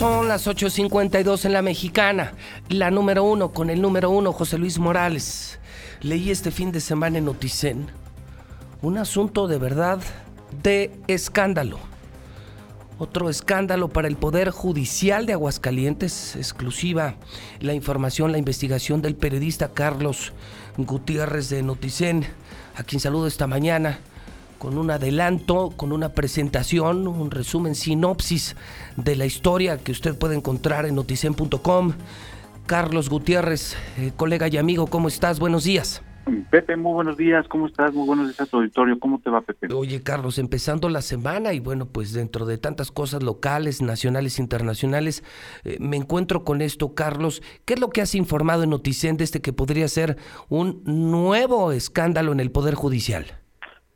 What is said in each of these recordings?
Son las 8.52 en la mexicana, la número uno con el número uno, José Luis Morales. Leí este fin de semana en Noticen un asunto de verdad de escándalo. Otro escándalo para el Poder Judicial de Aguascalientes, exclusiva la información, la investigación del periodista Carlos Gutiérrez de Noticen, a quien saludo esta mañana con un adelanto, con una presentación, un resumen, sinopsis de la historia que usted puede encontrar en noticen.com. Carlos Gutiérrez, eh, colega y amigo, ¿cómo estás? Buenos días. Pepe, muy buenos días, ¿cómo estás? Muy buenos días a tu auditorio, ¿cómo te va, Pepe? Oye, Carlos, empezando la semana y bueno, pues dentro de tantas cosas locales, nacionales, internacionales, eh, me encuentro con esto, Carlos. ¿Qué es lo que has informado en Noticen de este que podría ser un nuevo escándalo en el Poder Judicial?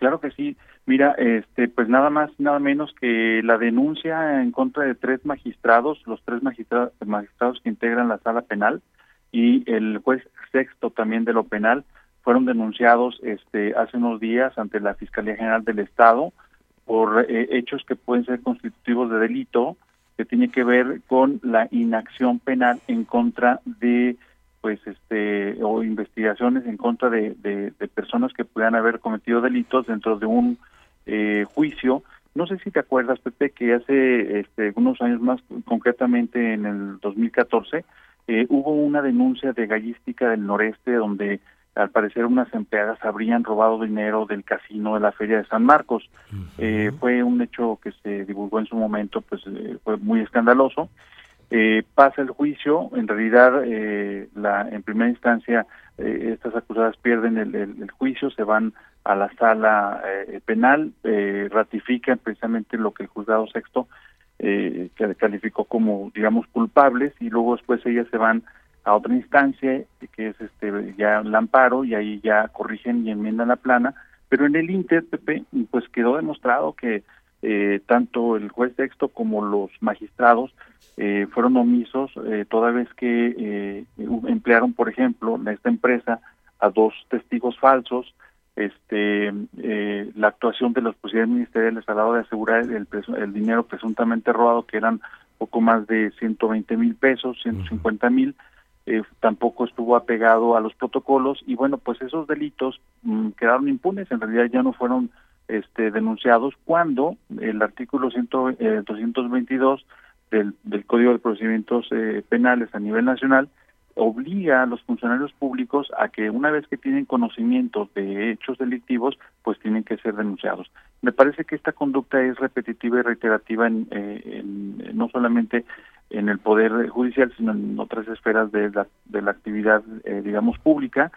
Claro que sí. Mira, este, pues nada más, nada menos que la denuncia en contra de tres magistrados, los tres magistrados, que integran la sala penal y el juez sexto también de lo penal fueron denunciados este hace unos días ante la Fiscalía General del Estado por eh, hechos que pueden ser constitutivos de delito que tiene que ver con la inacción penal en contra de pues este o investigaciones en contra de, de, personas que puedan haber cometido delitos dentro de un eh, juicio. No sé si te acuerdas Pepe que hace este, unos años más concretamente en el 2014 eh, hubo una denuncia de gallística del noreste donde al parecer unas empleadas habrían robado dinero del casino de la feria de San Marcos. Eh, fue un hecho que se divulgó en su momento pues eh, fue muy escandaloso eh, pasa el juicio, en realidad eh, la, en primera instancia eh, estas acusadas pierden el, juicio, se van a la sala eh, penal, ratifican precisamente lo que el juzgado sexto calificó como, digamos, culpables y luego después ellas se van a otra instancia que es este ya el amparo y ahí ya corrigen y enmiendan la plana, pero en el Inter, pues quedó demostrado que eh, tanto el juez sexto como los magistrados eh, fueron omisos eh, toda vez que eh, emplearon, por ejemplo, en esta empresa a dos testigos falsos, este la actuación de los policías ministeriales al lado de asegurar el, el dinero presuntamente robado, que eran poco más de 120 mil pesos, 150 mil, tampoco estuvo apegado a los protocolos y bueno, pues esos delitos mm, quedaron impunes, en realidad ya no fueron este, denunciados cuando el artículo 100, 222 del, del Código de Procedimientos eh, Penales a nivel nacional obliga a los funcionarios públicos a que una vez que tienen conocimiento de hechos delictivos, pues tienen que ser denunciados. Me parece que esta conducta es repetitiva y reiterativa en, eh, no solamente en el poder judicial, sino en otras esferas de la, de la actividad, eh, digamos, pública,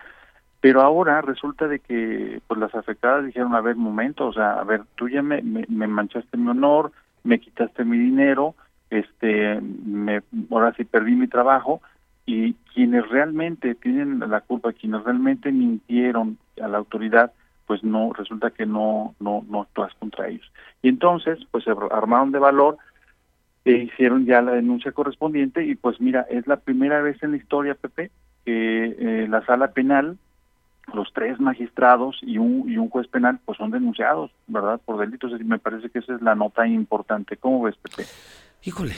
pero ahora resulta de que pues las afectadas dijeron, a ver, momento, o sea, a ver, tú ya me, me, manchaste mi honor, me quitaste mi dinero, este, me, ahora sí perdí mi trabajo, y quienes realmente tienen la culpa, quienes realmente mintieron a la autoridad, pues no, resulta que no, no, no actúas contra ellos. Y entonces, pues se armaron de valor, e hicieron ya la denuncia correspondiente, y pues mira, es la primera vez en la historia, Pepe, que eh, la sala penal los tres magistrados y un, y un juez penal pues son denunciados, ¿verdad? Por delitos. Y me parece que esa es la nota importante. ¿Cómo ves, Pepe? Híjole,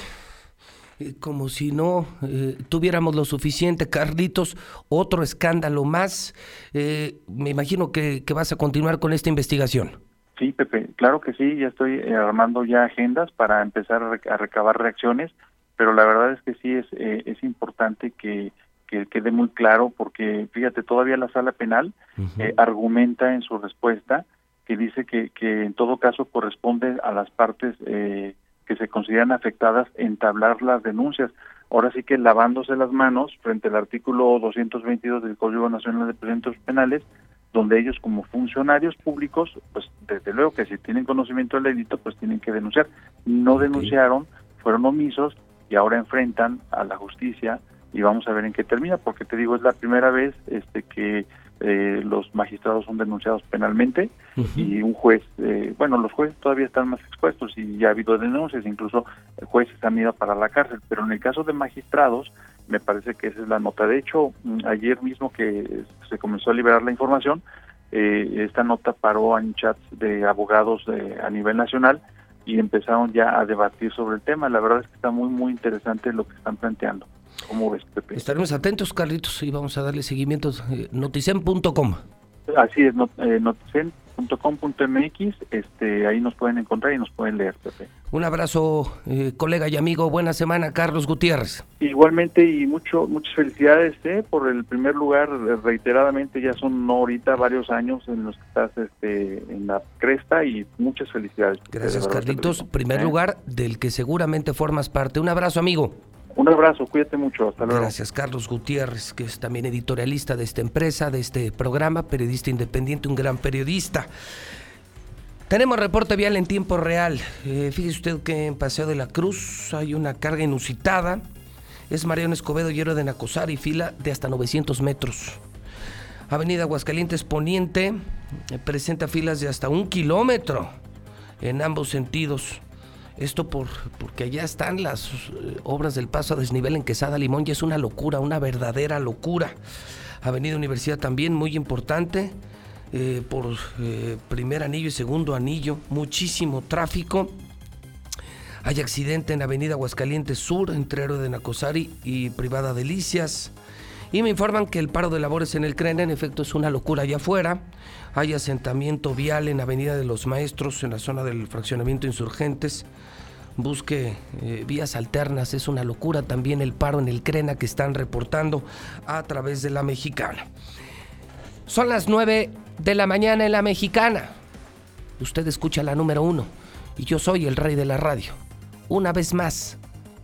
eh, como si no eh, tuviéramos lo suficiente, Carlitos, otro escándalo más. Eh, me imagino que, que, vas a continuar con esta investigación. Sí, Pepe, claro que sí, ya estoy armando ya agendas para empezar a, recabar reacciones, pero la verdad es que sí es, es importante que que quede muy claro, porque fíjate, todavía la sala penal eh, argumenta en su respuesta que dice que, que en todo caso corresponde a las partes eh, que se consideran afectadas entablar las denuncias. Ahora sí que lavándose las manos frente al artículo 222 del Código Nacional de Procedimientos Penales, donde ellos como funcionarios públicos, pues desde luego que si tienen conocimiento del delito, pues tienen que denunciar. No denunciaron, fueron omisos y ahora enfrentan a la justicia y vamos a ver en qué termina, porque te digo, es la primera vez este que eh, los magistrados son denunciados penalmente y un juez, eh, bueno, los jueces todavía están más expuestos y ya ha habido denuncias, incluso jueces han ido para la cárcel, pero en el caso de magistrados, me parece que esa es la nota. De hecho, mm, ayer mismo que se comenzó a liberar la información, eh, esta nota paró en chats de abogados a nivel nacional y empezaron ya a debatir sobre el tema. La verdad es que está muy, muy interesante lo que están planteando. ¿Cómo ves, Pepe? Estaremos atentos, Carlitos, y vamos a darle seguimiento. Eh, noticen.com. Así es, not, eh, noticen.com.mx, este, ahí nos pueden encontrar y nos pueden leer, Pepe. Un abrazo, eh, colega y amigo. Buena semana, Carlos Gutiérrez. Igualmente y mucho, muchas felicidades eh, por el primer lugar. Reiteradamente ya son no ahorita varios años en los que estás este, en la cresta y muchas felicidades. Gracias, Carlitos. Primer lugar del que seguramente formas parte. Un abrazo, amigo. Un abrazo, cuídate mucho, hasta luego. Gracias, Carlos Gutiérrez, que es también editorialista de esta empresa, de este programa, periodista independiente, un gran periodista. Tenemos reporte vial en tiempo real. Eh, fíjese usted que en Paseo de la Cruz hay una carga inusitada. Es Mariano Escobedo, Hierro de Nacosar y fila de hasta 900 metros. Avenida Aguascalientes Poniente eh, presenta filas de hasta un kilómetro en ambos sentidos. Esto por, porque allá están las eh, obras del paso a desnivel en Quesada Limón y es una locura, una verdadera locura. Avenida Universidad también muy importante. Eh, por eh, primer anillo y segundo anillo, muchísimo tráfico. Hay accidente en Avenida Aguascalientes Sur, entre Héroe de Nacosari y Privada Delicias. Y me informan que el paro de labores en el CREN en efecto es una locura allá afuera. Hay asentamiento vial en Avenida de los Maestros, en la zona del fraccionamiento Insurgentes. Busque eh, vías alternas, es una locura también el paro en el CRENA que están reportando a través de la mexicana. Son las 9 de la mañana en la mexicana. Usted escucha la número uno y yo soy el rey de la radio. Una vez más,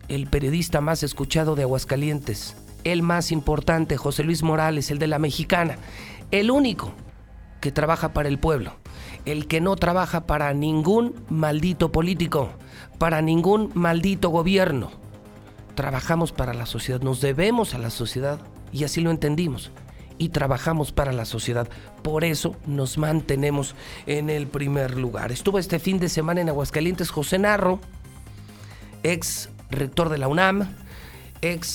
el periodista más escuchado de Aguascalientes, el más importante, José Luis Morales, el de la mexicana, el único que trabaja para el pueblo, el que no trabaja para ningún maldito político, para ningún maldito gobierno. Trabajamos para la sociedad, nos debemos a la sociedad y así lo entendimos y trabajamos para la sociedad. Por eso nos mantenemos en el primer lugar. Estuvo este fin de semana en Aguascalientes José Narro, ex rector de la UNAM, ex